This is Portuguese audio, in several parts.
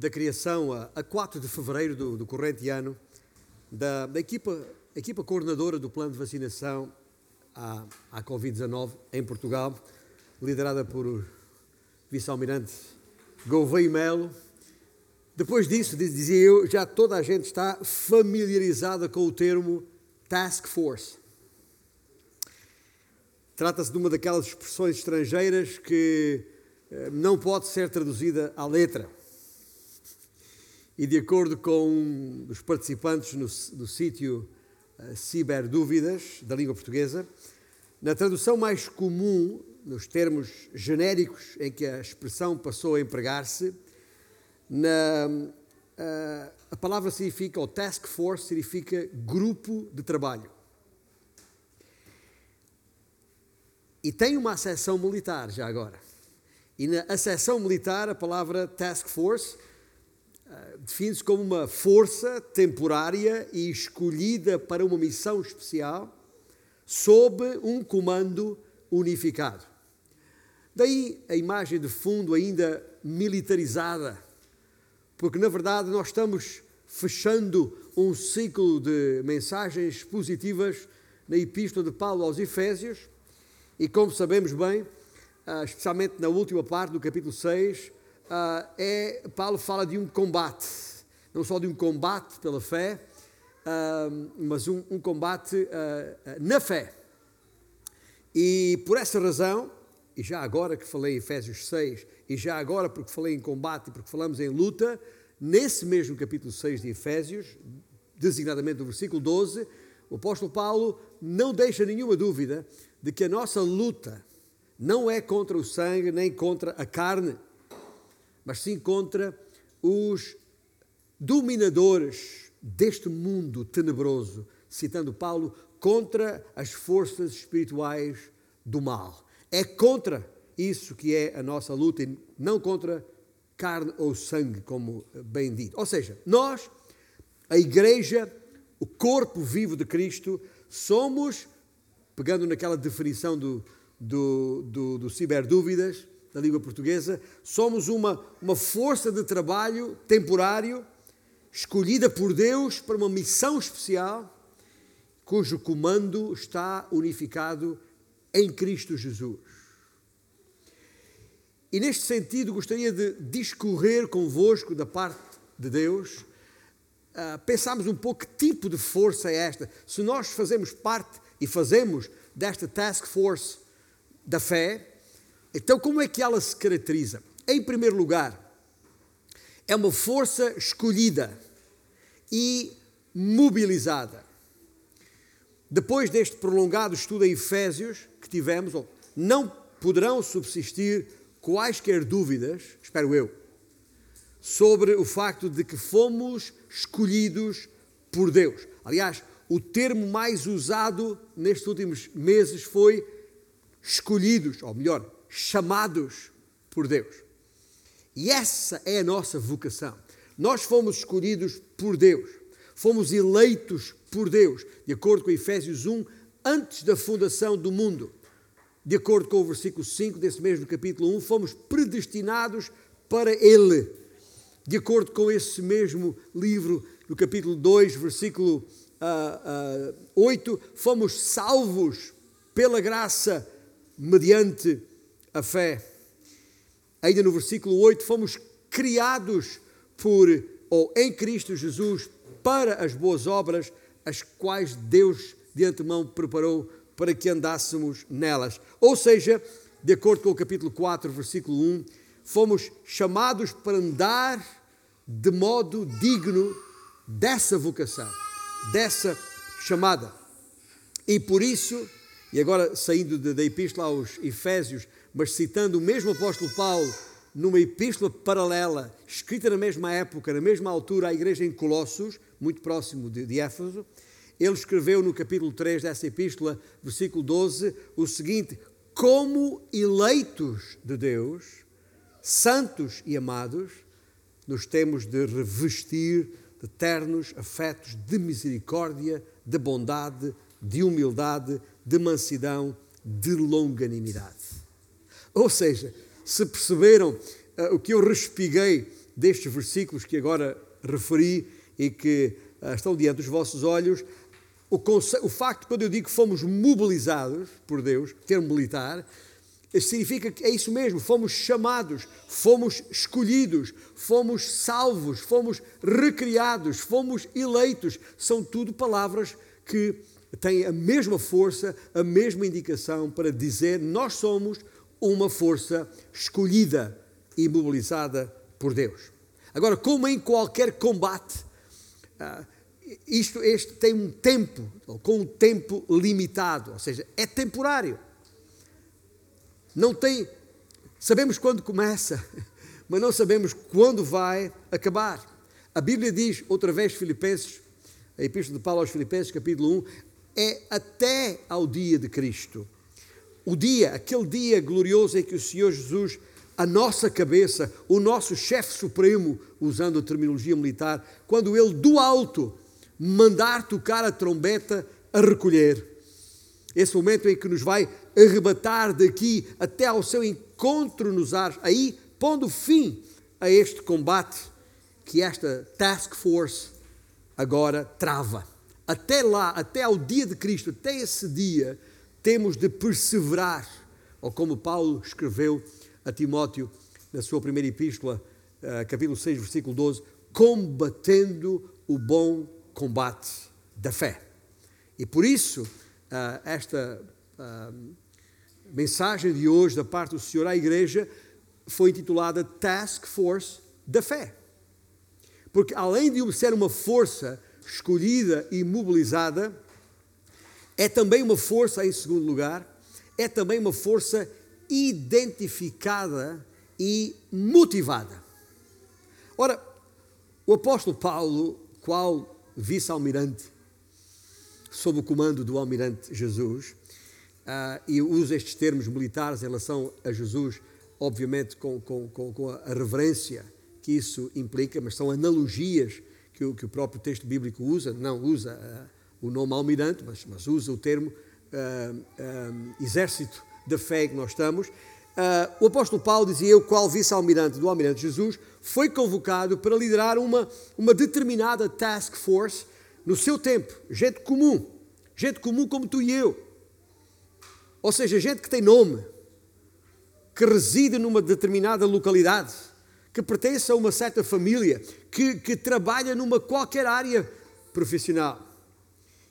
da criação, a, a 4 de fevereiro do, do corrente ano, da, da equipa, equipa coordenadora do plano de vacinação à, à Covid-19 em Portugal, liderada por vice-almirante Gouveia Melo. Depois disso, dizia eu, já toda a gente está familiarizada com o termo Task Force. Trata-se de uma daquelas expressões estrangeiras que eh, não pode ser traduzida à letra. E de acordo com os participantes no, no sítio uh, Ciberdúvidas da língua portuguesa, na tradução mais comum, nos termos genéricos em que a expressão passou a empregar-se, uh, a palavra significa, ou task force, significa grupo de trabalho. E tem uma acessão militar já agora. E na acessão militar, a palavra task force define-se como uma força temporária e escolhida para uma missão especial sob um comando unificado. Daí a imagem de fundo ainda militarizada, porque na verdade nós estamos fechando um ciclo de mensagens positivas na Epístola de Paulo aos Efésios, e como sabemos bem, ah, especialmente na última parte do capítulo 6, ah, é, Paulo fala de um combate, não só de um combate pela fé, ah, mas um, um combate na fé. E por essa razão, e já agora que falei em Efésios 6, e já agora porque falei em combate e porque falamos em luta, nesse mesmo capítulo 6 de Efésios, designadamente no versículo 12, o apóstolo Paulo não deixa nenhuma dúvida de que a nossa luta não é contra o sangue nem contra a carne, mas sim contra os dominadores deste mundo tenebroso, citando Paulo, contra as forças espirituais do mal. É contra isso que é a nossa luta e não contra carne ou sangue, como bem dito. Ou seja, nós, a igreja, o corpo vivo de Cristo, somos pegando naquela definição do, do, do, do ciberdúvidas, da língua portuguesa, somos uma, uma força de trabalho temporário, escolhida por Deus para uma missão especial, cujo comando está unificado em Cristo Jesus. E neste sentido, gostaria de discorrer convosco da parte de Deus, uh, pensarmos um pouco que tipo de força é esta. Se nós fazemos parte e fazemos desta task force da fé, então como é que ela se caracteriza? Em primeiro lugar, é uma força escolhida e mobilizada. Depois deste prolongado estudo em Efésios que tivemos, não poderão subsistir quaisquer dúvidas, espero eu, sobre o facto de que fomos escolhidos por Deus. Aliás, o termo mais usado nestes últimos meses foi escolhidos, ou melhor, chamados por Deus. E essa é a nossa vocação. Nós fomos escolhidos por Deus, fomos eleitos por Deus, de acordo com Efésios 1, antes da fundação do mundo. De acordo com o versículo 5 desse mesmo capítulo 1, fomos predestinados para Ele. De acordo com esse mesmo livro, no capítulo 2, versículo uh, uh, 8, fomos salvos pela graça mediante a fé. Ainda no versículo 8, fomos criados por ou em Cristo Jesus para as boas obras, as quais Deus de antemão preparou para que andássemos nelas. Ou seja, de acordo com o capítulo 4, versículo 1, fomos chamados para andar de modo digno dessa vocação dessa chamada. E por isso, e agora saindo da epístola aos Efésios, mas citando o mesmo apóstolo Paulo, numa epístola paralela, escrita na mesma época, na mesma altura, à igreja em Colossos, muito próximo de, de Éfeso, ele escreveu no capítulo 3 dessa epístola, versículo 12, o seguinte: Como eleitos de Deus, santos e amados, nos temos de revestir de ternos afetos de misericórdia, de bondade, de humildade, de mansidão, de longanimidade. Ou seja, se perceberam uh, o que eu respiguei destes versículos que agora referi e que uh, estão diante dos vossos olhos, o, o facto, quando eu digo que fomos mobilizados por Deus, termo militar, significa que é isso mesmo, fomos chamados, fomos escolhidos, fomos salvos, fomos recriados, fomos eleitos. São tudo palavras que têm a mesma força, a mesma indicação para dizer nós somos uma força escolhida e mobilizada por Deus. Agora, como em qualquer combate, ah, isto este tem um tempo, com um tempo limitado, ou seja, é temporário não tem. Sabemos quando começa, mas não sabemos quando vai acabar. A Bíblia diz, outra vez, Filipenses, a Epístola de Paulo aos Filipenses, capítulo 1, é até ao dia de Cristo. O dia, aquele dia glorioso em que o Senhor Jesus, a nossa cabeça, o nosso chefe supremo, usando a terminologia militar, quando ele do alto mandar tocar a trombeta a recolher. Esse momento em que nos vai arrebatar daqui até ao seu encontro nos ares, aí pondo fim a este combate que esta task force agora trava. Até lá, até ao dia de Cristo, até esse dia, temos de perseverar, ou como Paulo escreveu a Timóteo na sua primeira epístola, eh, capítulo 6, versículo 12, combatendo o bom combate da fé. E por isso, eh, esta eh, mensagem de hoje da parte do Senhor à Igreja foi intitulada Task Force da Fé. Porque além de ser uma força escolhida e mobilizada, é também uma força, em segundo lugar, é também uma força identificada e motivada. Ora, o apóstolo Paulo, qual vice-almirante, sob o comando do almirante Jesus, Uh, e uso estes termos militares em relação a Jesus, obviamente com, com, com, a reverência que isso implica, mas são analogias que o, que o próprio texto bíblico usa, não usa uh, o nome almirante, mas, mas, usa o termo uh, exército da fé que nós estamos. o apóstolo Paulo dizia: Eu, qual vice-almirante do almirante Jesus, foi convocado para liderar uma, uma determinada task force no seu tempo, gente comum, gente comum como tu e eu ou seja, gente que tem nome, que reside numa determinada localidade, que pertence a uma certa família, que, que trabalha numa qualquer área profissional.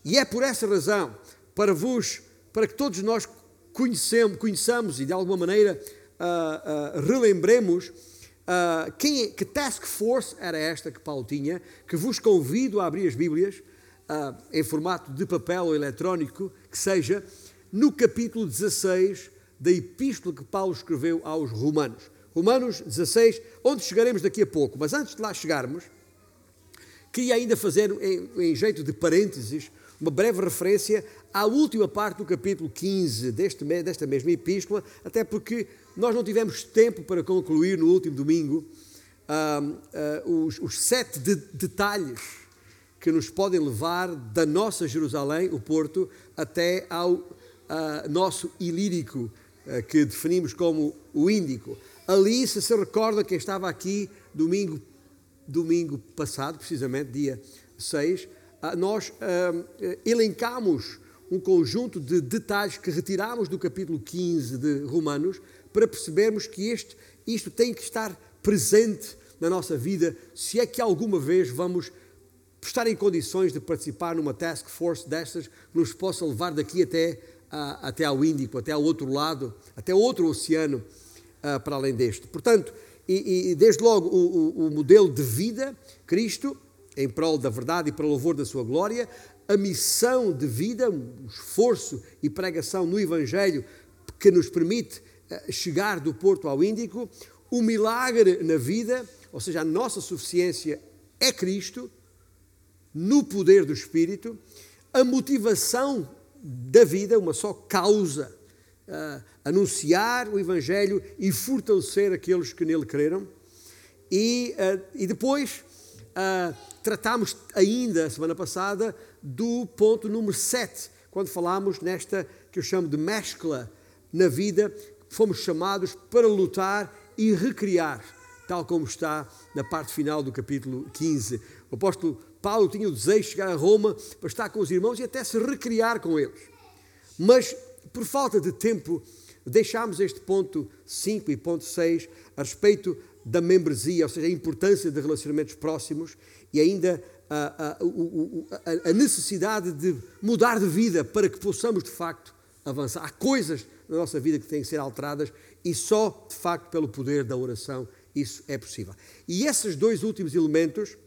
E é por essa razão, para vos, para que todos nós conhecemos, conheçamos e de alguma maneira uh, uh, relembremos uh, quem, é, que task force era esta que Paulo tinha, que vos convido a abrir as Bíblias em formato de papel ou eletrónico, que seja, no capítulo 16 da epístola que Paulo escreveu aos Romanos. Romanos 16, onde chegaremos daqui a pouco. Mas antes de lá chegarmos, queria ainda fazer, em, em jeito de parênteses, uma breve referência à última parte do capítulo 15 deste, desta mesma epístola, até porque nós não tivemos tempo para concluir no último domingo uh, uh, os, os, sete de, detalhes que nos podem levar da nossa Jerusalém, o Porto, até ao uh, nosso ilírico, uh, que definimos como o Índico. Ali, se se recorda, quem estava aqui domingo, domingo passado, precisamente, dia 6, uh, ah, nós elencamos um conjunto de detalhes que retiramos do capítulo 15 de Romanos para percebermos que este, isto tem que estar presente na nossa vida, se é que alguma vez vamos estar em condições de participar numa task force destas que nos possa levar daqui até até ao Índico, até ao outro lado, até outro oceano uh, para além deste. Portanto, e, e desde logo o, o, o, modelo de vida, Cristo, em prol da verdade e para louvor da sua glória, a missão de vida, o esforço e pregação no Evangelho que nos permite uh, chegar do Porto ao Índico, o milagre na vida, ou seja, a nossa suficiência é Cristo, no poder do Espírito, a motivação da vida, uma só causa, uh, anunciar o Evangelho e fortalecer aqueles que nele creram. E, uh, e depois uh, tratámos ainda, semana passada, do ponto número 7, quando falámos nesta que eu chamo de mescla na vida, fomos chamados para lutar e recriar tal como está na parte final do capítulo 15. O apóstolo Paulo tinha o desejo de chegar a Roma para estar com os irmãos e até se recriar com eles. Mas, por falta de tempo, deixámos este ponto 5 e ponto 6 a respeito da membresia, ou seja, a importância de relacionamentos próximos e ainda a, a, a, necessidade de mudar de vida para que possamos de facto avançar. Há coisas na nossa vida que têm que ser alteradas e só de facto pelo poder da oração isso é possível. E esses dois últimos elementos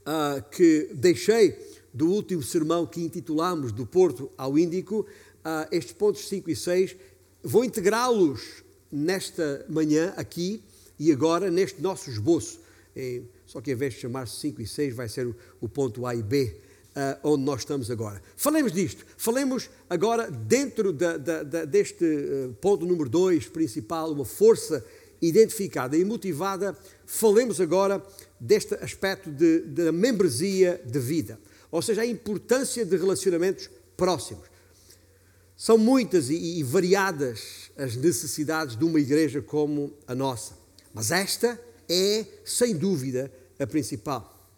uh, que deixei do último sermão que intitulamos Do Porto ao Índico, uh, estes pontos 5 e 6, vou integrá-los nesta manhã aqui e agora neste nosso esboço. É, só que em vez de chamar-se 5 e 6, vai ser o, o, ponto A e B, uh, onde nós estamos agora. Falemos disto. Falemos agora, dentro da, da, da, deste uh, ponto número 2 principal, uma força identificada e motivada. Falemos agora deste aspecto de, da membresia de vida, ou seja, a importância de relacionamentos próximos. São muitas e variadas as necessidades de uma igreja como a nossa, mas esta é, sem dúvida, a principal.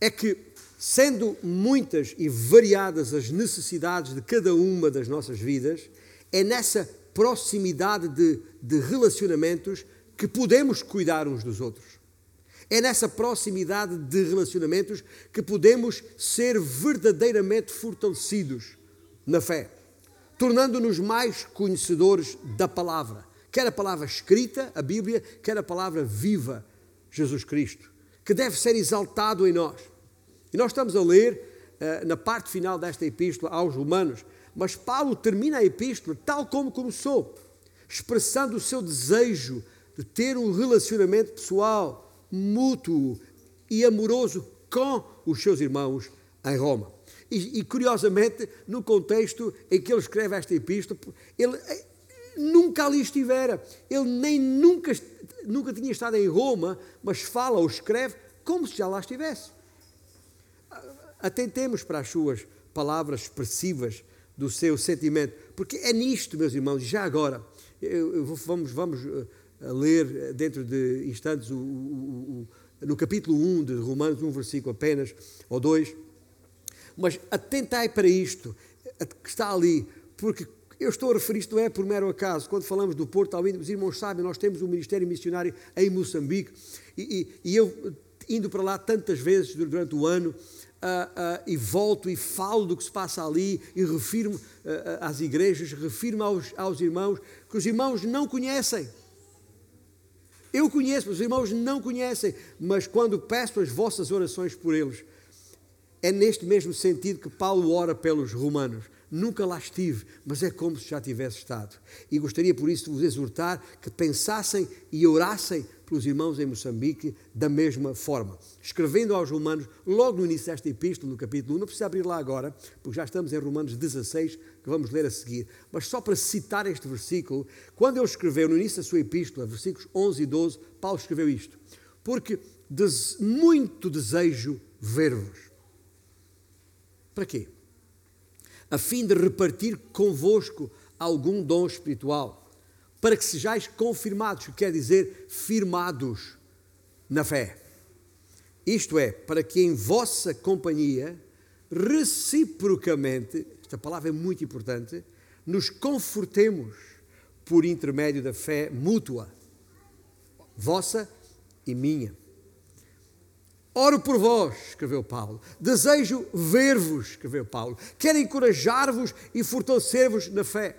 É que, sendo muitas e variadas as necessidades de cada uma das nossas vidas, é nessa proximidade de, de relacionamentos que podemos cuidar uns dos outros. É nessa proximidade de relacionamentos que podemos ser verdadeiramente fortalecidos na fé, tornando-nos mais conhecedores da palavra, quer a palavra escrita, a Bíblia, quer a palavra viva, Jesus Cristo, que deve ser exaltado em nós. E nós estamos a ler uh, na parte final desta epístola aos Romanos, mas Paulo termina a epístola tal como começou, expressando o seu desejo de ter um relacionamento pessoal mútuo e amoroso com os seus irmãos em Roma. E, e, curiosamente, no contexto em que ele escreve esta epístola, ele nunca ali estivera, ele nem nunca, nunca tinha estado em Roma, mas fala ou escreve como se já lá estivesse. Atentemos para as suas palavras expressivas do seu sentimento, porque é nisto, meus irmãos, já agora, eu, eu, vamos, vamos eh, ler dentro de instantes o, o, o, no capítulo 1 de Romanos, um versículo apenas, ou dois. Mas atentai para isto eh, que está ali, porque eu estou a referir isto não é por mero acaso. Quando falamos do Porto ao Índio, os irmãos sabem, nós temos um ministério missionário em Moçambique e, e, e eu, indo para lá tantas vezes durante o ano, Uh, uh, e volto e falo do que se passa ali e refirmo uh, às igrejas, refirmo aos, aos irmãos que os irmãos não conhecem. Eu conheço, os irmãos não conhecem, mas quando peço as vossas orações por eles, é neste mesmo sentido que Paulo ora pelos romanos. Nunca lá estive, mas é como se já tivesse estado. E gostaria por isso de vos exortar que pensassem e orassem pelos irmãos em Moçambique da mesma forma. Escrevendo aos Romanos, logo no início desta epístola, no capítulo 1, não precisa abrir lá agora, porque já estamos em Romanos 16, que vamos ler a seguir, mas só para citar este versículo, quando ele escreveu no início da sua epístola, versículos 11 e 12, Paulo escreveu isto: Porque des muito desejo ver-vos. Para quê? A fim de repartir convosco algum dom espiritual para que sejais confirmados, que quer dizer firmados na fé. Isto é, para que em vossa companhia, reciprocamente, esta palavra é muito importante, nos confortemos por intermédio da fé mútua, vossa e minha. Oro por vós, escreveu Paulo. Desejo ver-vos, escreveu Paulo. Quero encorajar-vos e fortalecer-vos na fé.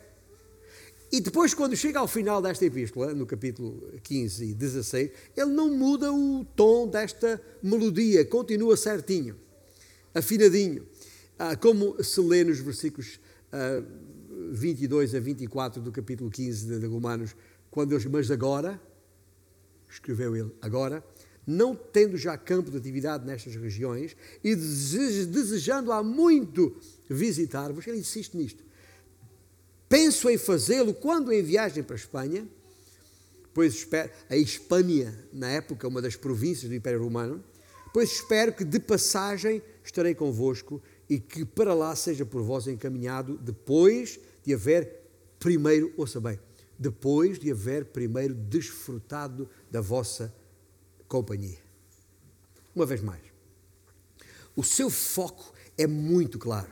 E depois, quando chega ao final desta epístola, no capítulo 15 e 16, ele não muda o tom desta melodia, continua certinho, afinadinho, ah, como se lê nos versículos 22 ah, a 24 do capítulo 15 de Romanos, quando eles, mas agora, escreveu ele, agora, não tendo já campo de atividade nestas regiões e desejando há muito visitar-vos, ele insiste nisto. Penso em fazê-lo quando em viagem para a Espanha, pois a Espanha, na época, uma das províncias do Império Romano, pois espero que de passagem estarei convosco e que para lá seja por vós encaminhado depois de haver primeiro, ouça bem, depois de haver primeiro desfrutado da vossa companhia. Uma vez mais, o seu foco é muito claro.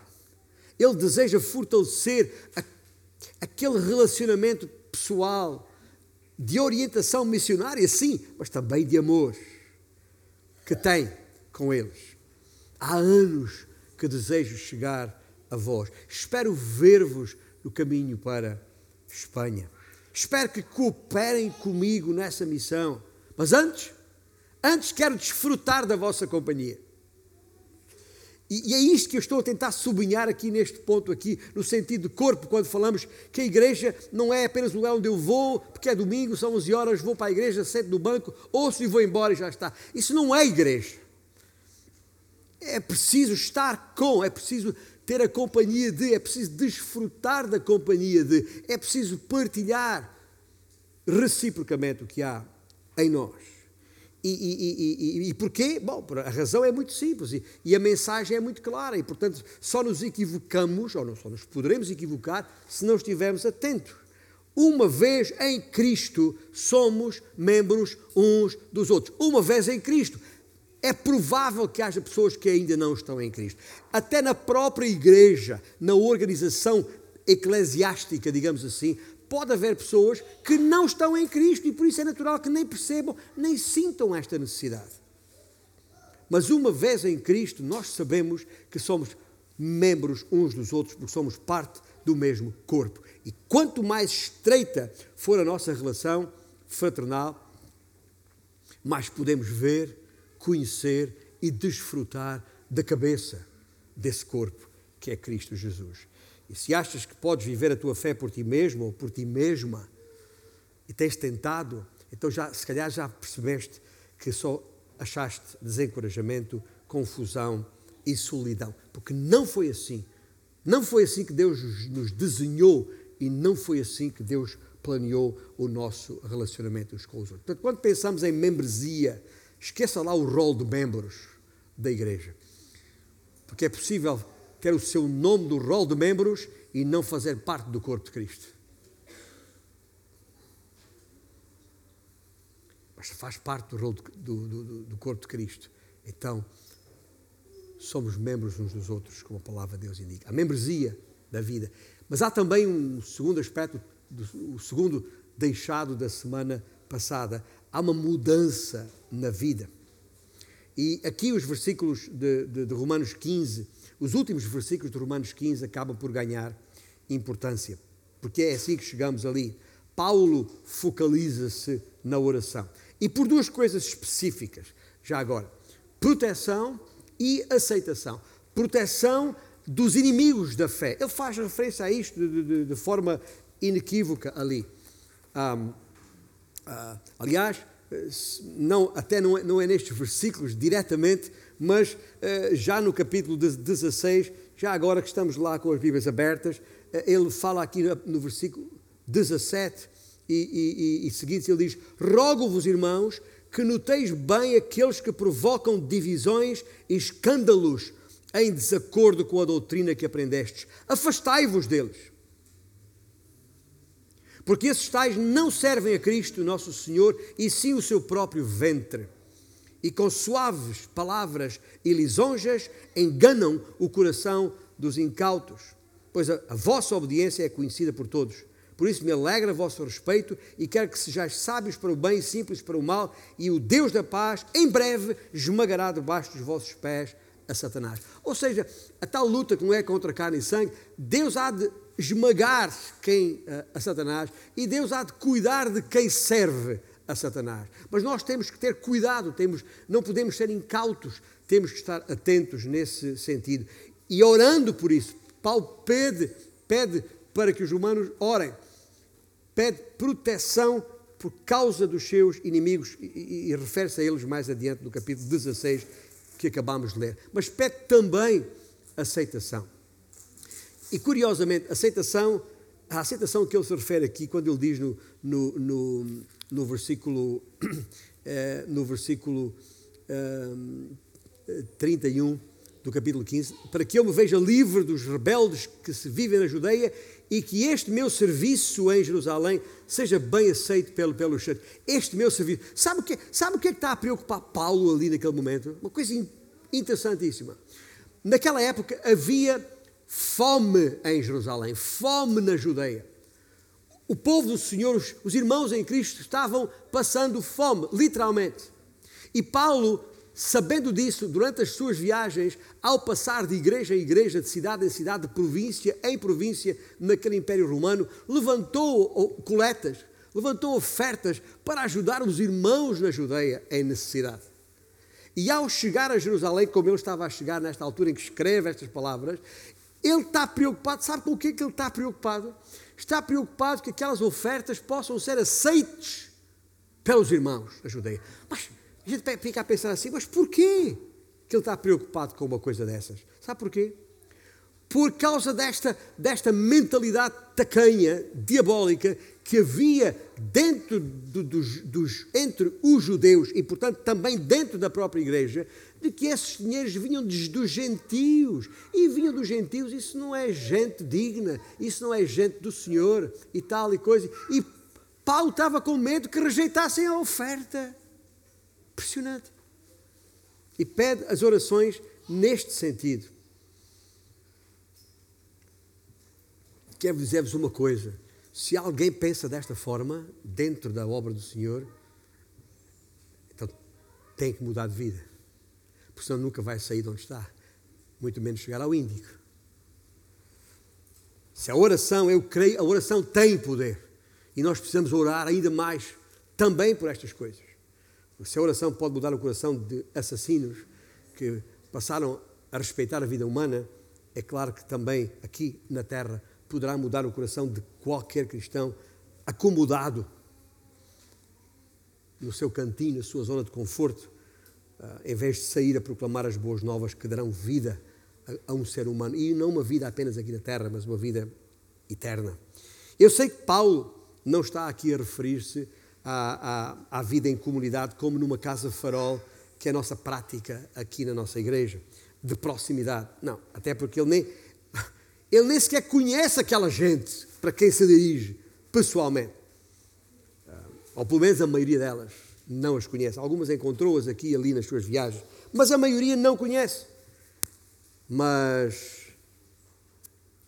Ele deseja fortalecer a, aquele relacionamento pessoal, de orientação missionária, sim, mas também de amor que tem com eles. Há anos que desejo chegar a vós. Espero ver-vos no caminho para Espanha. Espero que cooperem comigo nessa missão. Mas antes, antes quero desfrutar da vossa companhia. E, é isto que eu estou a tentar sublinhar aqui neste ponto aqui, no sentido de corpo, quando falamos que a igreja não é apenas o lugar onde eu vou, porque é domingo, são 11 horas, vou para a igreja, sento no banco, ouço e vou embora e já está. Isso não é igreja. É preciso estar com, é preciso ter a companhia de, é preciso desfrutar da companhia de, é preciso partilhar reciprocamente o que há em nós. E, e, e, e, porquê? Bom, a razão é muito simples e, a mensagem é muito clara e, portanto, só nos equivocamos, ou não só nos poderemos equivocar, se não estivermos atentos. Uma vez em Cristo, somos membros uns dos outros. Uma vez em Cristo. É provável que haja pessoas que ainda não estão em Cristo. Até na própria igreja, na organização eclesiástica, digamos assim, pode haver pessoas que não estão em Cristo e por isso é natural que nem percebam, nem sintam esta necessidade. Mas uma vez em Cristo, nós sabemos que somos membros uns dos outros, porque somos parte do mesmo corpo. E quanto mais estreita for a nossa relação fraternal, mais podemos ver, conhecer e desfrutar da cabeça desse corpo que é Cristo Jesus. E se achas que podes viver a tua fé por ti mesmo ou por ti mesma e tens tentado, então já, se calhar já percebeste que só achaste desencorajamento, confusão e solidão. Porque não foi assim. Não foi assim que Deus nos desenhou e não foi assim que Deus planeou o nosso relacionamento uns com os outros. Portanto, quando pensamos em membresia, esqueça lá o rol de membros da igreja. Porque é possível ter o seu nome do rol de membros e não fazer parte do corpo de Cristo. Mas faz parte do, rol de, do, do, do corpo de Cristo. Então, somos membros uns dos outros, como a palavra de Deus indica. A membresia da vida. Mas há também um segundo aspecto, o segundo deixado da semana passada. Há uma mudança na vida. E aqui os versículos de, de, de Romanos 15 os últimos versículos de Romanos 15 acabam por ganhar importância, porque é assim que chegamos ali. Paulo focaliza-se na oração. E por duas coisas específicas, já agora: proteção e aceitação. Proteção dos inimigos da fé. Ele faz referência a isto de, de, de forma inequívoca ali. Um, uh, ah, aliás, não, até não é, não é nestes versículos diretamente, mas uh, já no capítulo 16, já agora que estamos lá com as Bíblias abertas, uh, ele fala aqui no, versículo 17 e, e, e, e seguintes, ele diz: Rogo-vos, irmãos, que noteis bem aqueles que provocam divisões e escândalos em desacordo com a doutrina que aprendestes. Afastai-vos deles. Porque esses tais não servem a Cristo, nosso Senhor, e sim o seu próprio ventre e com suaves palavras e lisonjas enganam o coração dos incautos, pois a, a, vossa obediência é conhecida por todos. Por isso me alegra vosso respeito e quero que sejais sábios para o bem e simples para o mal, e o Deus da paz, em breve, esmagará debaixo dos vossos pés a Satanás. Ou seja, a tal luta que não é contra carne e sangue, Deus há de esmagar quem a, a Satanás e Deus há de cuidar de quem serve a Satanás. Mas nós temos que ter cuidado, temos, não podemos ser incautos, temos que estar atentos nesse sentido. E orando por isso, Paulo pede, pede para que os humanos orem, pede proteção por causa dos seus inimigos, e, e, e refere-se a eles mais adiante no capítulo 16 que acabamos de ler. Mas pede também aceitação. E curiosamente, aceitação, a aceitação que ele se refere aqui, quando ele diz no, no, no no versículo, eh, no versículo 31 eh, do capítulo 15, para que eu me veja livre dos rebeldes que se vivem na Judeia e que este meu serviço em Jerusalém seja bem aceito pelo, pelos santos. Este meu serviço. Sabe o, que, sabe o que é que está a preocupar Paulo ali naquele momento? Uma coisa interessantíssima. Naquela época havia fome em Jerusalém, fome na Judeia. O povo do Senhor, os, os irmãos em Cristo, estavam passando fome, literalmente. E Paulo Sabendo disso, durante as suas viagens, ao passar de igreja em igreja, de cidade em cidade, de província em província, naquele Império Romano, levantou coletas, levantou ofertas para ajudar os irmãos na Judeia em necessidade. E ao chegar a Jerusalém, como ele estava a chegar nesta altura em que escreve estas palavras, ele está preocupado, sabe com o que é que ele está preocupado? Está preocupado que aquelas ofertas possam ser aceites pelos irmãos da Judeia. Mas a gente fica a pensar assim, mas porquê que ele está preocupado com uma coisa dessas? Sabe porquê? Por causa desta, desta mentalidade tacanha, diabólica, que havia dentro do, dos, dos, entre os judeus e, portanto, também dentro da própria igreja, de que esses dinheiros vinham dos, gentios. E vinham dos gentios, isso não é gente digna, isso não é gente do Senhor e tal e coisa. E Paulo estava com medo que rejeitassem a oferta. Impressionante. E pede as orações neste sentido. Quero dizer-vos uma coisa: se alguém pensa desta forma, dentro da obra do Senhor, então tem que mudar de vida. Porque senão nunca vai sair de onde está, muito menos chegar ao Índico. Se a oração, eu creio, a oração tem poder. E nós precisamos orar ainda mais também por estas coisas. Se a oração pode mudar o coração de assassinos que passaram a respeitar a vida humana, é claro que também aqui na Terra poderá mudar o coração de qualquer cristão acomodado no seu cantinho, na sua zona de conforto, em vez de sair a proclamar as boas novas que darão vida a, um ser humano. E não uma vida apenas aqui na Terra, mas uma vida eterna. Eu sei que Paulo não está aqui a referir-se à, à, à vida em comunidade, como numa casa farol, que é a nossa prática aqui na nossa igreja, de proximidade. Não, até porque ele nem, ele nem sequer conhece aquela gente para quem se dirige pessoalmente. Ah, ou pelo menos a maioria delas não as conhece. Algumas encontrou-as aqui e ali nas suas viagens, mas a maioria não conhece. Mas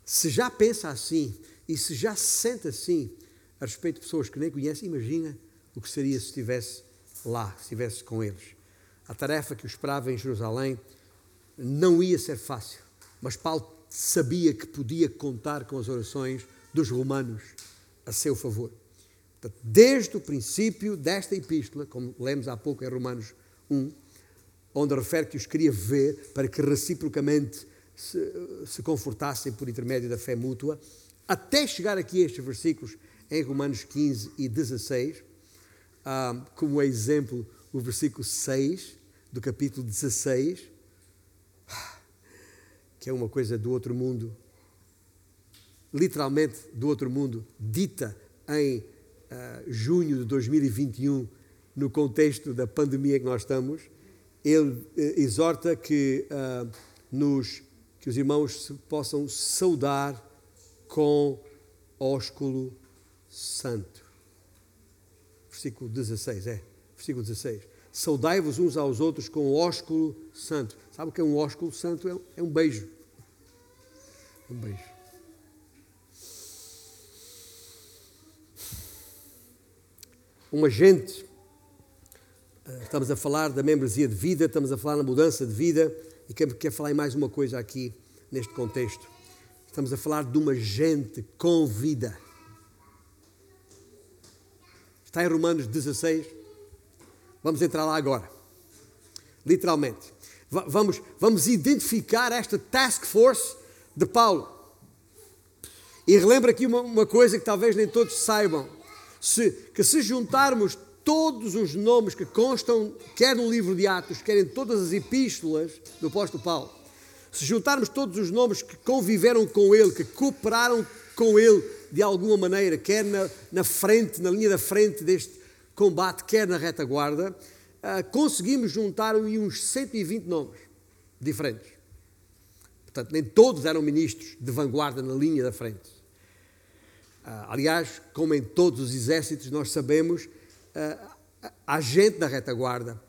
se já pensa assim e se já se sente assim a respeito de pessoas que nem conhece, imagina o que seria se estivesse lá, se estivesse com eles. A tarefa que o esperava em Jerusalém não ia ser fácil, mas Paulo sabia que podia contar com as orações dos romanos a seu favor. Desde o princípio desta epístola, como lemos há pouco em Romanos 1, onde refere que os queria ver para que reciprocamente se, se confortassem por intermédio da fé mútua, até chegar aqui a estes versículos em Romanos 15 e 16, ah, como exemplo o versículo 6 do capítulo 16, que é uma coisa do outro mundo, literalmente do outro mundo, dita em ah, junho de 2021, no contexto da pandemia que nós estamos, ele eh, exorta que, ah, nos, que os irmãos se possam saudar com ósculo santo versículo 16, é, versículo 16. Saudai-vos uns aos outros com ósculo santo. Sabe o que é um ósculo santo? É, é um beijo. Um beijo. Um agente, eh, estamos a falar da membresia de vida, estamos a falar na mudança de vida, e quero, quero falar em mais uma coisa aqui, neste contexto. Estamos a falar de uma gente com vida Está em Romanos 16. Vamos entrar lá agora. Literalmente. Vamos, vamos identificar esta task force de Paulo. E relembra aqui uma, uma coisa que talvez nem todos saibam: se, que se juntarmos todos os nomes que constam, quer no livro de Atos, quer em todas as epístolas do apóstolo Paulo, se juntarmos todos os nomes que conviveram com ele, que cooperaram com ele de alguma maneira, quer na, na frente, na linha da frente deste combate, quer na retaguarda, uh, conseguimos juntar uns 120 nomes diferentes. Portanto, nem todos eram ministros de vanguarda na linha da frente. Ah, aliás, como em todos os exércitos, nós sabemos, ah, há gente na retaguarda,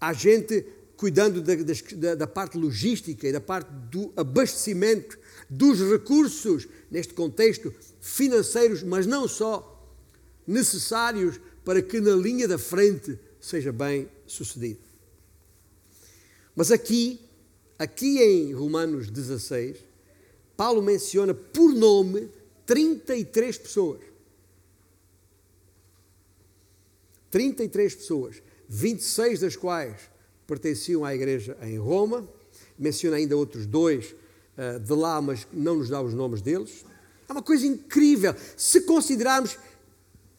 há gente cuidando da, da, da, parte logística e da parte do abastecimento dos recursos, neste contexto, financeiros, mas não só, necessários para que na linha da frente seja bem sucedido. Mas aqui, aqui em Romanos 16, Paulo menciona por nome 33 pessoas. 33 pessoas, 26 das quais pertenciam à igreja em Roma, menciona ainda outros dois uh, de lá, mas não nos dá os nomes deles. É uma coisa incrível. Se considerarmos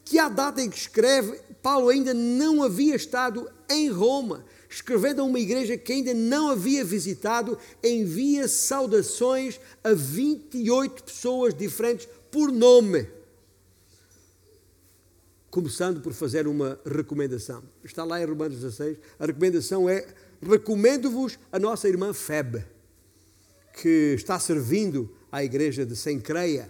que à data em que escreve, Paulo ainda não havia estado em Roma, escrevendo a uma igreja que ainda não havia visitado, envia saudações a 28 pessoas diferentes por nome. Começando por fazer uma recomendação. Está lá em Romanos 16. A recomendação é: recomendo-vos a nossa irmã Febe, que está servindo à igreja de Sencreia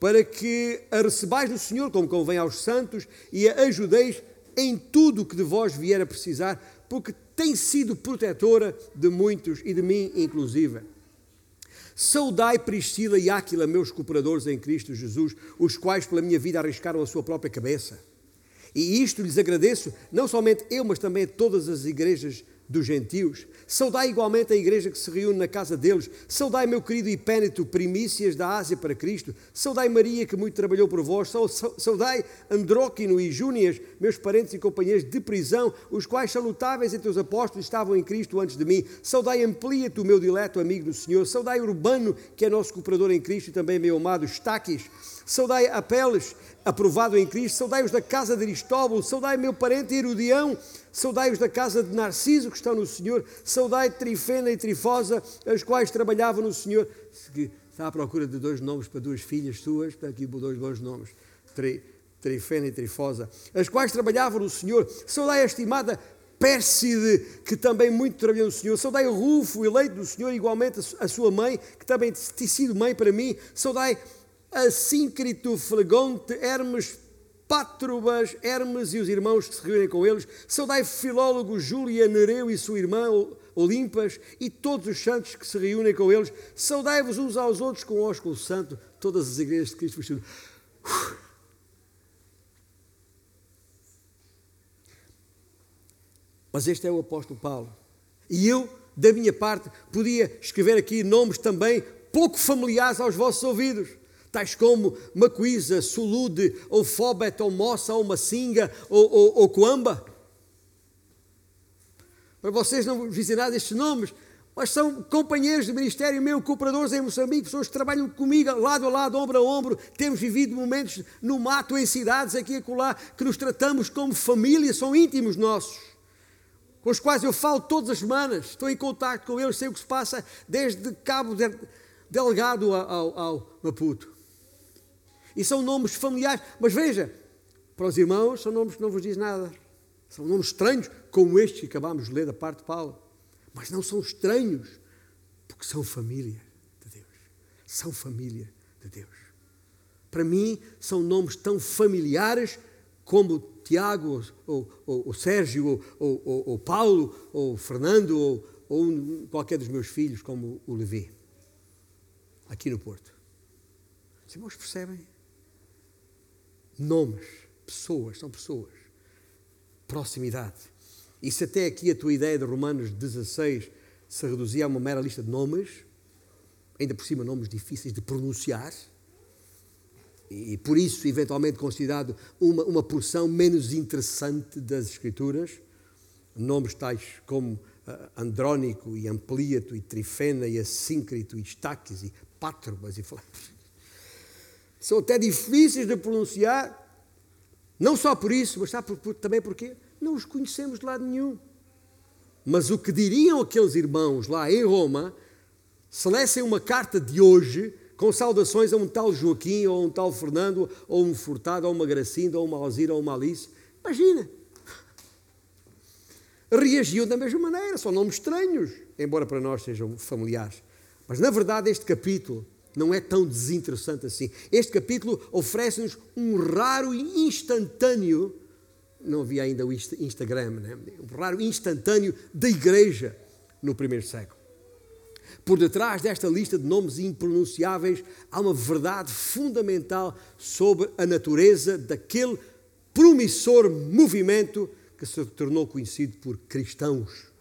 para que a recebais no Senhor, como convém aos santos, e a ajudeis em tudo o que de vós vier a precisar, porque tem sido protetora de muitos e de mim inclusive. Saudai Priscila e Áquila, meus cooperadores em Cristo Jesus, os quais pela minha vida arriscaram a sua própria cabeça. E isto lhes agradeço, não somente eu, mas também todas as igrejas dos gentios. Saudai igualmente a igreja que se reúne na casa deles. Saudai meu querido Hipéneto, primícias da Ásia para Cristo. Saudai Maria, que muito trabalhou por vós. Saudai Andróquino e Júnias, meus parentes e companheiros de prisão, os quais salutáveis entre os apóstolos estavam em Cristo antes de mim. Saudai Amplíato, meu dileto amigo do Senhor. Saudai Urbano, que é nosso cooperador em Cristo e também meu amado Estaques. Saudai Apeles, aprovado em Cristo. Saudai-os da casa de Aristóbulo. Saudai meu parente Herodião Saudai-os da casa de Narciso, que estão no Senhor. Saudai Trifena e Trifosa, as quais trabalhavam no Senhor. Está à procura de dois nomes para duas filhas suas. Está aqui dois bons nomes. Tri, Trifena e Trifosa. As quais trabalhavam no Senhor. Saudai a estimada Pérside, que também muito trabalhou no Senhor. Saudai Rufo, eleito do Senhor, igualmente a sua mãe, que também tem sido mãe para mim. Saudai a Síncrito, Flegonte, Hermes, Pátrobas, Hermes e os irmãos que se reúnem com eles, saudai Filólogo, Júlia, Nereu e sua irmã Olimpas e todos os santos que se reúnem com eles, saudai-vos uns aos outros com ósculo santo, todas as igrejas de Cristo vestido. Mas este é o apóstolo Paulo. E eu, da minha parte, podia escrever aqui nomes também pouco familiares aos vossos ouvidos tais como Macuísa, Sulude, ou Fóbet, ou Moça, ou Massinga, ou, ou, ou Coamba. Para vocês não dizem nada estes nomes, mas são companheiros de ministério meu, cooperadores em Moçambique, pessoas que trabalham comigo lado a lado, ombro a ombro. Temos vivido momentos no mato, em cidades, aqui e acolá, que nos tratamos como família, são íntimos nossos, com os quais eu falo todas as semanas, estou em contato com eles, sei o que se passa desde Cabo Delgado ao, ao Maputo. E são nomes familiares. Mas veja, para os irmãos são nomes que não vos diz nada. São nomes estranhos, como este que acabámos de ler da parte de Paulo. Mas não são estranhos, porque são família de Deus. São família de Deus. Para mim, são nomes tão familiares como Tiago, ou, ou, ou Sérgio, ou, ou, ou, Paulo, ou Fernando, ou, ou qualquer dos meus filhos, como o Levi, aqui no Porto. Os irmãos percebem? Nomes, pessoas, são pessoas. Proximidade. E se até aqui a tua ideia de Romanos 16 se reduzia a uma mera lista de nomes, ainda por cima nomes difíceis de pronunciar, e por isso eventualmente considerado uma, uma porção menos interessante das Escrituras, nomes tais como uh, Andrónico e Amplíato e Trifena e Assíncrito e Estaques e Pátrobas e são até difíceis de pronunciar, não só por isso, mas sabe por, por, também porque não os conhecemos de lado nenhum. Mas o que diriam aqueles irmãos lá em Roma, se lessem uma carta de hoje, com saudações a um tal Joaquim, ou um tal Fernando, ou um Furtado, ou uma Gracinda, ou uma Alzira, ou uma Alice, imagina. Reagiam da mesma maneira, são nomes estranhos, embora para nós sejam familiares. Mas na verdade, este capítulo não é tão desinteressante assim. Este capítulo oferece-nos um raro e instantâneo, não havia ainda o Instagram, né? um raro instantâneo da igreja no primeiro século. Por detrás desta lista de nomes impronunciáveis há uma verdade fundamental sobre a natureza daquele promissor movimento que se tornou conhecido por cristãos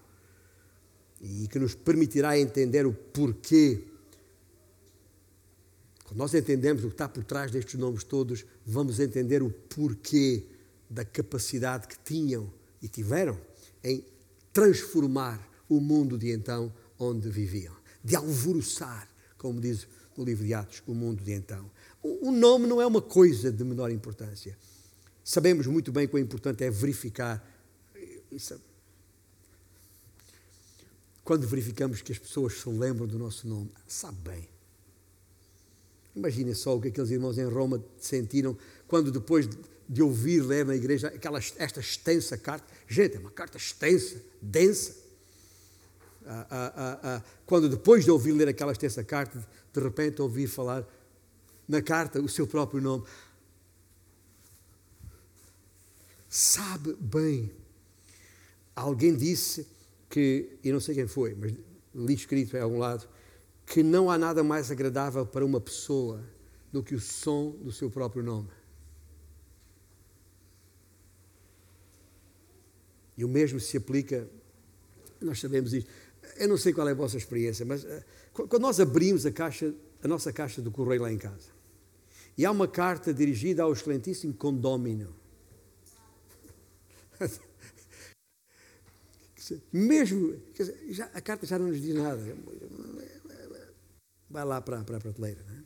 e que nos permitirá entender o porquê. Quando nós entendemos o que está por trás destes nomes todos, vamos entender o porquê da capacidade que tinham e tiveram em transformar o mundo de então onde viviam, de alvoroçar, como diz no livro de Atos, o mundo de então. O nome não é uma coisa de menor importância. Sabemos muito bem quão importante é verificar. Isso, quando verificamos que as pessoas se lembram do nosso nome, sabe bem. Imaginem só o que aqueles irmãos em Roma sentiram quando depois de ouvir ler na igreja aquela, esta extensa carta. Gente, é uma carta extensa, densa. Ah, ah, ah, ah, quando depois de ouvir ler aquela extensa carta, de repente ouvir falar na carta o seu próprio nome. Sabe bem. Alguém disse que, e não sei quem foi, mas li escrito a algum lado, que não há nada mais agradável para uma pessoa do que o som do seu próprio nome. E o mesmo se aplica, nós sabemos isto. Eu não sei qual é a vossa experiência, mas uh, quando nós abrimos a caixa, a nossa caixa do correio lá em casa, e há uma carta dirigida ao excelentíssimo condómino. Mesmo, dizer, já, a carta já não nos diz nada. Vai lá para, para a prateleira. Não é?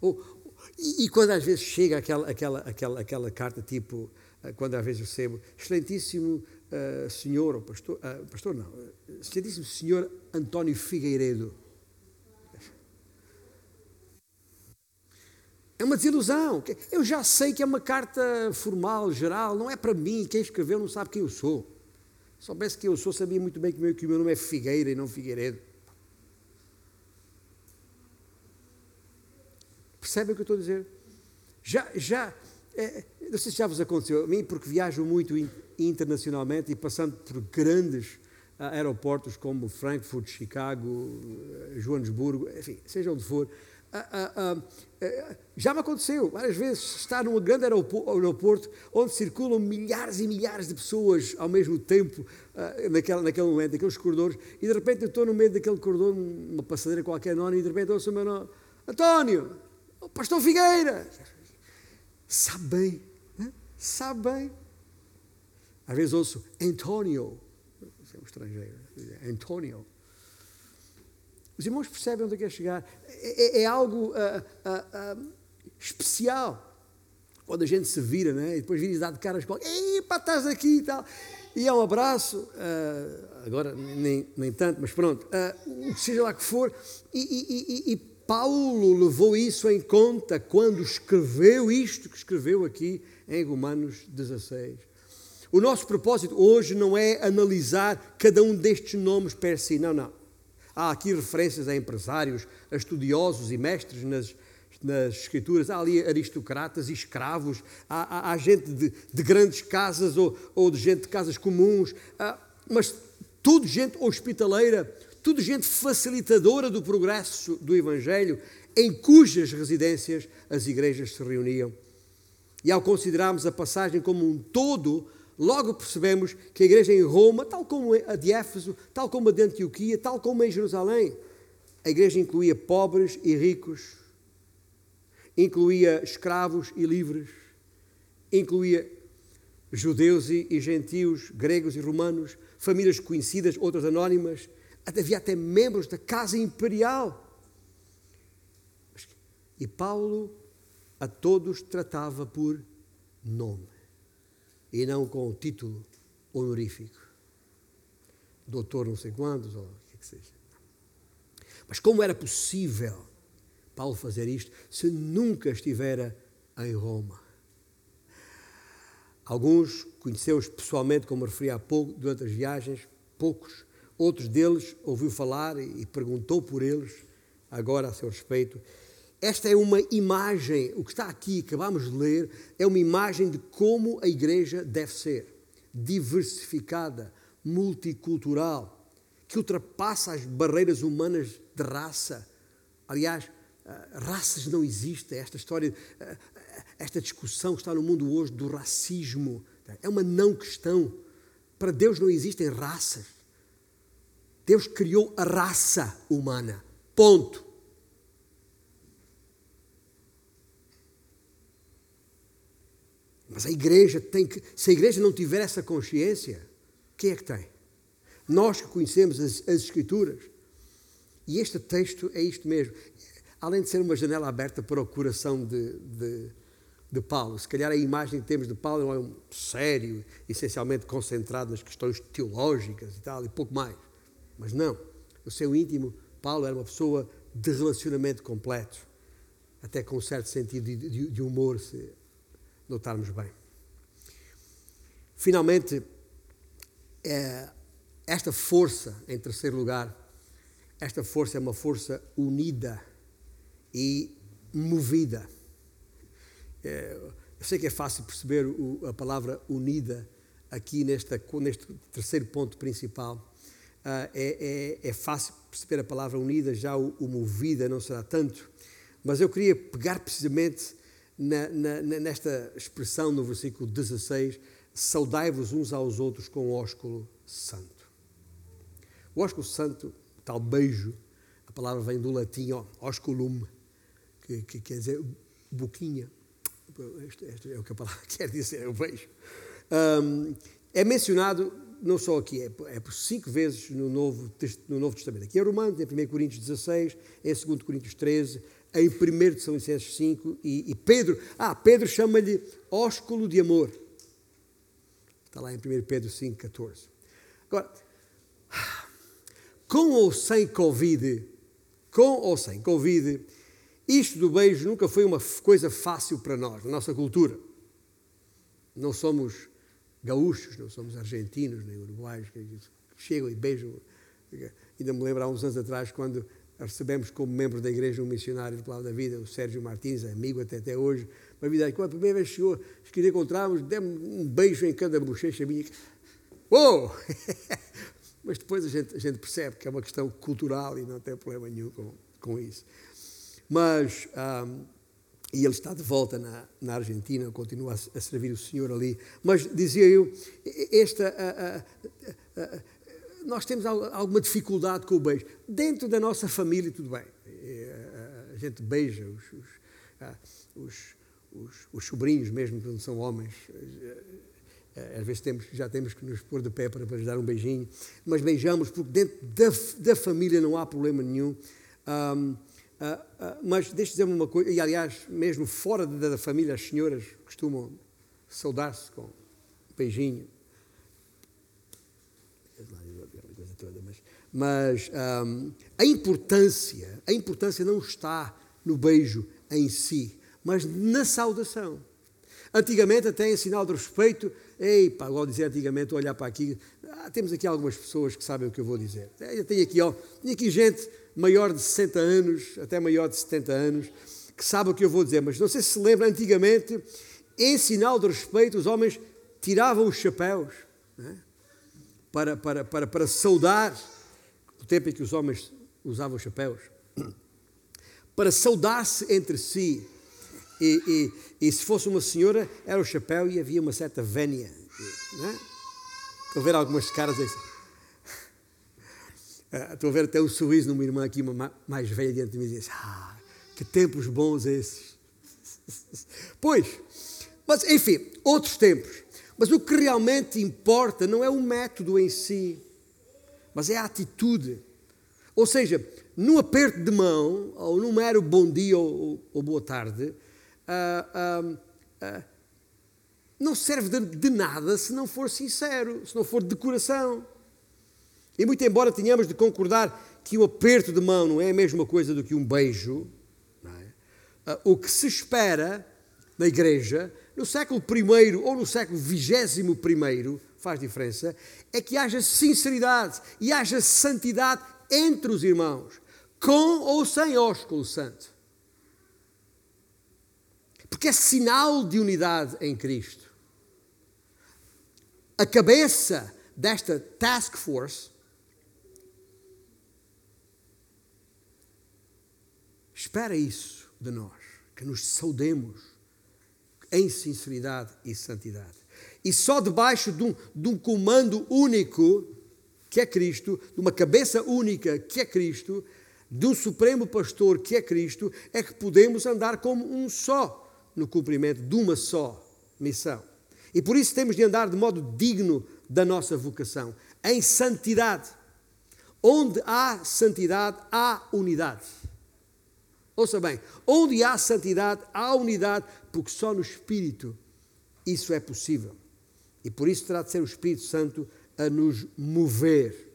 Ou, e, e, quando às vezes chega aquela, aquela, aquela, aquela carta, tipo, eh, quando às vezes recebo, excelentíssimo uh, senhor, ou pastor, uh, pastor não, excelentíssimo senhor António Figueiredo. É uma desilusão. Eu já sei que é uma carta formal, geral, não é para mim. Quem escreveu não sabe quem eu sou. Soubesse quem eu sou, sabia muito bem que o meu, que o meu nome é Figueira e não Figueiredo. Percebem o que eu estou a dizer? Já, já, é, não sei se já vos aconteceu, a mim, porque viajo muito internacionalmente e passando por grandes ah, aeroportos como Frankfurt, Chicago, eh, Joanesburgo, enfim, seja onde for, ah, ah, eh, já me aconteceu várias vezes estar num grande aeroporto onde circulam milhares e milhares de pessoas ao mesmo tempo naquele, naquele momento, naqueles corredores, e de repente eu estou no meio daquele corredor, numa passadeira qualquer anónima, e de repente ouço o meu nome, António, o pastor Figueira. Sabe bem, né? sabe bem. Às vezes ouço António, é um estrangeiro, António. Os irmãos percebem onde é que é chegar. É, é, é algo uh, uh, uh, especial. Quando a gente se vira, né? e depois vira dá de caras com pá, estás aqui e tal. E é um abraço, agora nem, nem tanto, mas pronto, seja lá que for. E, e, e, e Paulo levou isso em conta quando escreveu isto que escreveu aqui em Romanos 16. O nosso propósito hoje não é analisar cada um destes nomes per si, não, não. Há aqui referências a empresários, a estudiosos e mestres nas, nas escrituras, há ali aristocratas e escravos, há, há, há gente de, de, grandes casas ou, ou, de gente de casas comuns, há, mas tudo gente hospitaleira, tudo gente facilitadora do progresso do Evangelho, em cujas residências as igrejas se reuniam. E ao considerarmos a passagem como um todo, logo percebemos que a igreja em Roma, tal como a de Éfeso, tal como a de Antioquia, tal como em Jerusalém, a igreja incluía pobres e ricos, incluía escravos e livres, incluía judeus e, gentios, gregos e romanos, famílias conhecidas, outras anónimas, havia até membros da casa imperial. E Paulo a todos tratava por nome e não com o título honorífico. Doutor não sei quantos, ou o que, que seja. Mas como era possível Paulo fazer isto se nunca estivera em Roma? Alguns conheceu-os pessoalmente, como referi há pouco, durante as viagens, poucos. Outros deles ouviu falar e perguntou por eles, agora a seu respeito. Esta é uma imagem, o que está aqui, acabamos de ler, é uma imagem de como a igreja deve ser: diversificada, multicultural, que ultrapassa as barreiras humanas de raça. Aliás, ah, raças não existem. Esta história, ah, esta discussão que está no mundo hoje do racismo é uma não questão. Para Deus não existem raças. Deus criou a raça humana. Ponto. Mas a igreja tem que. Se a igreja não tiver essa consciência, quem é que tem? Nós que conhecemos as, as Escrituras. E este texto é isto mesmo. Além de ser uma janela aberta para o coração de, de, de Paulo, se calhar a imagem que temos de Paulo é um sério, essencialmente concentrado nas questões teológicas e tal, e pouco mais. Mas não. No seu íntimo, Paulo era uma pessoa de relacionamento completo, até com um certo sentido de humor, se notarmos bem. Finalmente, é, esta força, em terceiro lugar, esta força é uma força unida e movida. É, eu sei que é fácil perceber o, a palavra unida aqui nesta, neste terceiro ponto principal. Uh, é, é, é, fácil perceber a palavra unida, já o, o, movida não será tanto. Mas eu queria pegar precisamente na, na, nesta expressão no versículo 16: saudai-vos uns aos outros com ósculo santo. O ósculo santo, tal beijo, a palavra vem do latim osculum, que, que quer dizer boquinha. Este, este, é o que a palavra quer dizer, é o beijo. Um, é mencionado não só aqui, é, é, por cinco vezes no Novo, no Novo Testamento. Aqui é Romanos, em 1 Coríntios 16, em 2 Coríntios 13, em 1 de São Licenses 5 e, e Pedro, ah, Pedro chama-lhe ósculo de amor. Está lá em 1 Pedro 5, 14. Agora, com ou sem Covid, com ou sem Covid, isto do beijo nunca foi uma coisa fácil para nós, na nossa cultura. Não somos gaúchos, não somos argentinos, nem uruguaios, que chegam e beijam. Ainda me lembro há uns anos atrás, quando recebemos como membro da igreja um missionário do Palavra da Vida, o Sérgio Martins, amigo até, até hoje. Uma vida, quando a primeira vez chegou, que encontramos, demos um beijo em cada bochecha minha. Uou! Mas depois a gente, a gente percebe que é uma questão cultural e não tem problema nenhum com, com isso. Mas, um, e ele está de volta na, na Argentina, continua a, a, servir o Senhor ali. Mas dizia eu, esta. nós temos alguma dificuldade com o beijo. Dentro da nossa família, tudo bem. A gente beija os, os, os, os, os sobrinhos, mesmo quando são homens às vezes temos, já temos que nos pôr de pé para, para lhes dar um beijinho, mas beijamos porque dentro da, da família não há problema nenhum. Um, uh, uh, mas deixe dizer-me uma coisa, e aliás, mesmo fora da, da família, as senhoras costumam saudar-se com um beijinho. Mas, mas um, a importância, a importância não está no beijo em si, mas na saudação. Antigamente, até em sinal de respeito, ei, pá, igual dizer antigamente, olhar para aqui, ah, temos aqui algumas pessoas que sabem o que eu vou dizer. Eu tenho aqui, ó, tenho aqui gente maior de 60 anos, até maior de 70 anos, que sabe o que eu vou dizer, mas não sei se se lembra, antigamente, em sinal de respeito, os homens tiravam os chapéus é? para, para, para, para saudar, no tempo em que os homens usavam chapéus, para saudar-se entre si e, e, e, se fosse uma senhora, era o chapéu e havia uma certa vénia. Não é? Ver algumas caras assim. Estou a ver até um sorriso numa irmã aqui, uma mais velha diante de mim, e diz: Ah, que tempos bons esses. Pois, mas enfim, outros tempos. Mas o que realmente importa não é o método em si, mas é a atitude. Ou seja, num aperto de mão, ou num mero bom dia ou, ou boa tarde, uh, uh, não serve de, de, nada se não for sincero, se não for de coração. E muito embora tenhamos de concordar que o aperto de mão não é a mesma coisa do que um beijo, é? o que se espera na igreja no século I ou no século XXI, faz diferença, é que haja sinceridade e haja santidade entre os irmãos, com ou sem ósculo santo. Porque é sinal de unidade em Cristo. A cabeça desta task force espera isso de nós, que nos saudemos em sinceridade e santidade. E só debaixo de um, de um comando único, que é Cristo, de uma cabeça única, que é Cristo, de um supremo pastor, que é Cristo, é que podemos andar como um só no cumprimento de uma só missão. E por isso temos de andar de modo digno da nossa vocação, em santidade. Onde há santidade, há unidade. Ouça bem, onde há santidade, há unidade, porque só no Espírito isso é possível. E por isso terá de ser o Espírito Santo a nos mover,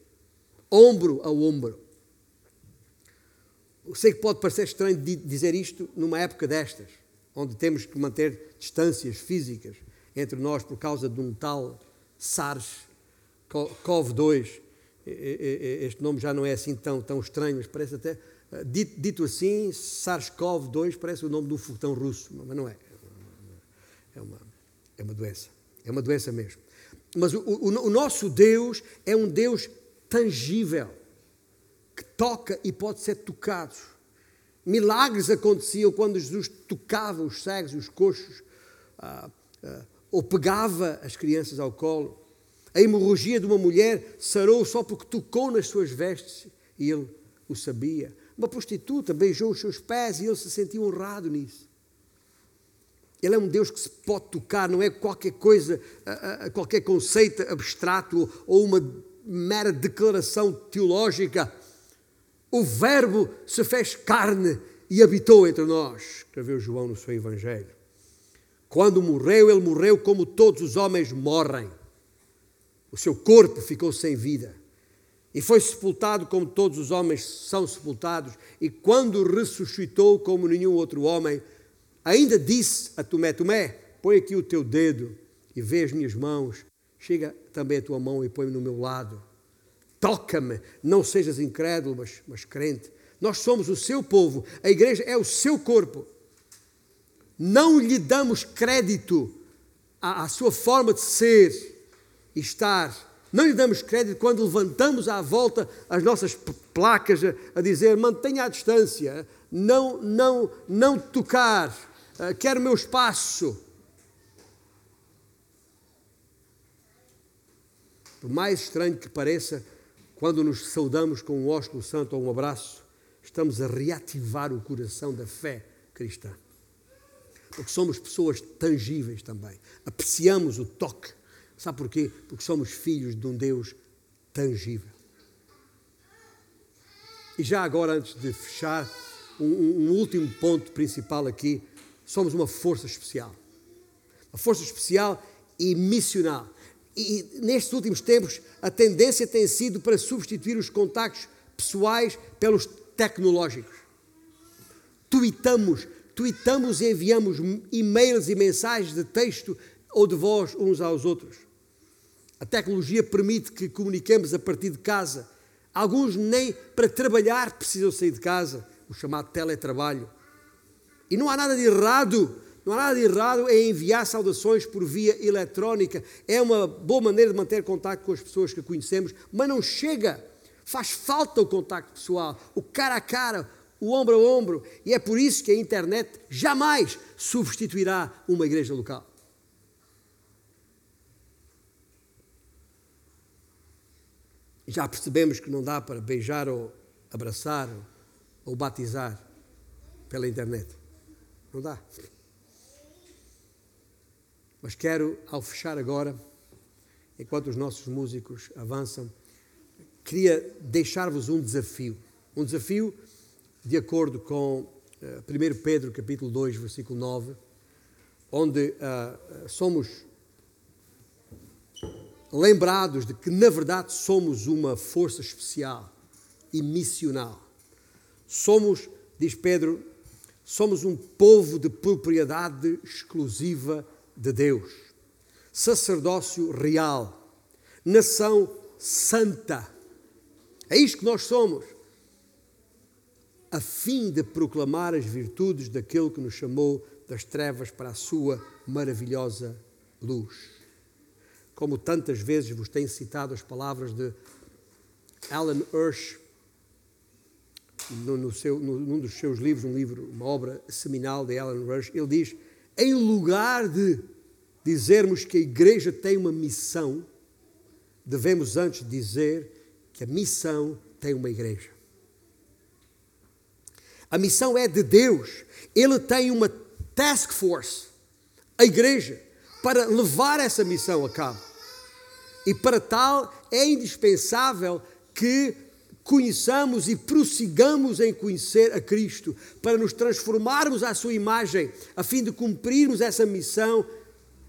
ombro a ombro. Eu sei que pode parecer estranho dizer isto numa época destas, onde temos que manter distâncias físicas entre nós por causa de um tal SARS-CoV-2. Este nome já não é assim tão, tão estranho, mas parece até Dito, dito assim, SARS-CoV-2 parece o nome de um russo, mas não é. É uma, é uma doença. É uma doença mesmo. Mas o, o, o nosso Deus é um Deus tangível, que toca e pode ser tocado. Milagres aconteciam quando Jesus tocava os cegos e os coxos, ah, ah, ou pegava as crianças ao colo. A hemorragia de uma mulher sarou só porque tocou nas suas vestes e ele o sabia. Uma prostituta beijou os seus pés e ele se sentiu honrado nisso. Ele é um Deus que se pode tocar, não é qualquer coisa, qualquer conceito abstrato ou uma mera declaração teológica. O Verbo se fez carne e habitou entre nós, escreveu João no seu Evangelho. Quando morreu, ele morreu como todos os homens morrem. O seu corpo ficou sem vida e foi sepultado como todos os homens são sepultados, e quando ressuscitou como nenhum outro homem, ainda disse a Tomé: Tomé, põe aqui o teu dedo e vê as minhas mãos, chega também a tua mão e põe-me no meu lado. Toca-me, não sejas incrédulo, mas, mas crente. Nós somos o seu povo, a igreja é o seu corpo. Não lhe damos crédito à, à sua forma de ser e estar não lhe damos crédito quando levantamos à volta as nossas placas a dizer mantenha a distância, não, não, não tocar, eh, quero o meu espaço. Por mais estranho que pareça, quando nos saudamos com um ósculo santo ou um abraço, estamos a reativar o coração da fé cristã. Porque somos pessoas tangíveis também. Apreciamos o toque Sabe porquê? Porque somos filhos de um Deus tangível. E já agora, antes de fechar, um, um, último ponto principal aqui: somos uma força especial. Uma força especial e missional. E nestes últimos tempos, a tendência tem sido para substituir os contactos pessoais pelos tecnológicos. Tweetamos, tweetamos e enviamos e-mails e mensagens de texto ou de voz uns aos outros. A tecnologia permite que comuniquemos a partir de casa. Alguns nem para trabalhar precisam sair de casa, o chamado teletrabalho. E não há nada de errado, não há nada de errado em enviar saudações por via eletrónica. É uma boa maneira de manter contato com as pessoas que conhecemos, mas não chega. Faz falta o contacto pessoal, o cara a cara, o ombro a ombro. E é por isso que a internet jamais substituirá uma igreja local. Já percebemos que não dá para beijar ou abraçar ou batizar pela internet. Não dá. Mas quero, ao fechar agora, enquanto os nossos músicos avançam, queria deixar-vos um desafio. Um desafio de acordo com uh, eh, 1 Pedro capítulo 2, versículo 9, onde uh, somos lembrados de que, na verdade, somos uma força especial e missional. Somos, diz Pedro, somos um povo de propriedade exclusiva de Deus, sacerdócio real, nação santa. É isto que nós somos, a fim de proclamar as virtudes daquele que nos chamou das trevas para a sua maravilhosa luz. Como tantas vezes vos tenho citado as palavras de Alan Hirsch, no, no seu, no, num dos seus livros, um livro, uma obra seminal de Alan Hirsch, ele diz: em lugar de dizermos que a igreja tem uma missão, devemos antes dizer que a missão tem uma igreja. A missão é de Deus. Ele tem uma task force, a igreja, para levar essa missão a cabo. E para tal é indispensável que conheçamos e prossigamos em conhecer a Cristo, para nos transformarmos à sua imagem, a fim de cumprirmos essa missão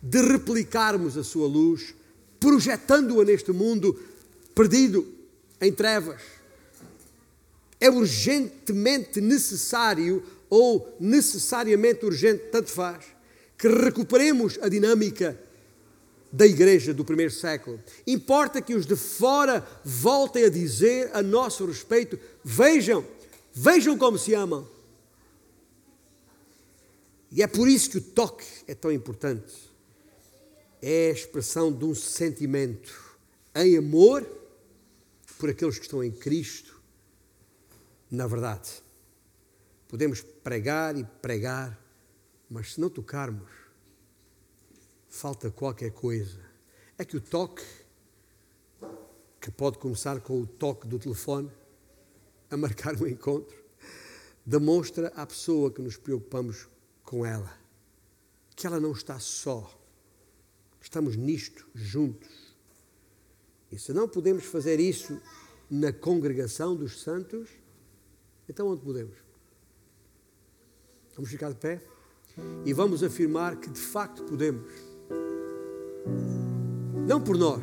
de replicarmos a sua luz, projetando-a neste mundo perdido em trevas. É urgentemente necessário, ou necessariamente urgente, tanto faz, que recuperemos a dinâmica da igreja do primeiro século. Importa que os de fora voltem a dizer a nosso respeito: vejam, vejam como se amam. E é por isso que o toque é tão importante. É a expressão de um sentimento em amor por aqueles que estão em Cristo, na verdade. Podemos pregar e pregar, mas se não tocarmos, falta qualquer coisa. É que o toque, que pode começar com o toque do telefone, a marcar um encontro, demonstra à pessoa que nos preocupamos com ela que ela não está só. Estamos nisto juntos. E se não podemos fazer isso na congregação dos santos, então onde podemos? Vamos ficar de pé e vamos afirmar que de facto podemos não por nós,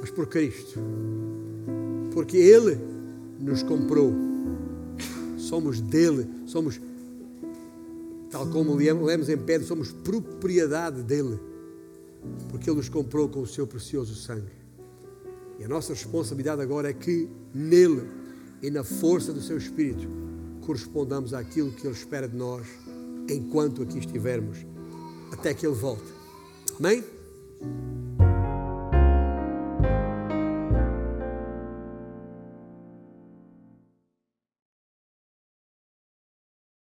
mas por Cristo. Porque Ele nos comprou. Somos dele, somos, tal como lemos em Pedro, somos propriedade dele. Porque Ele nos comprou com o seu precioso sangue. E a nossa responsabilidade agora é que nele e na força do seu Espírito correspondamos àquilo que Ele espera de nós enquanto aqui estivermos, até que Ele volte. Amém?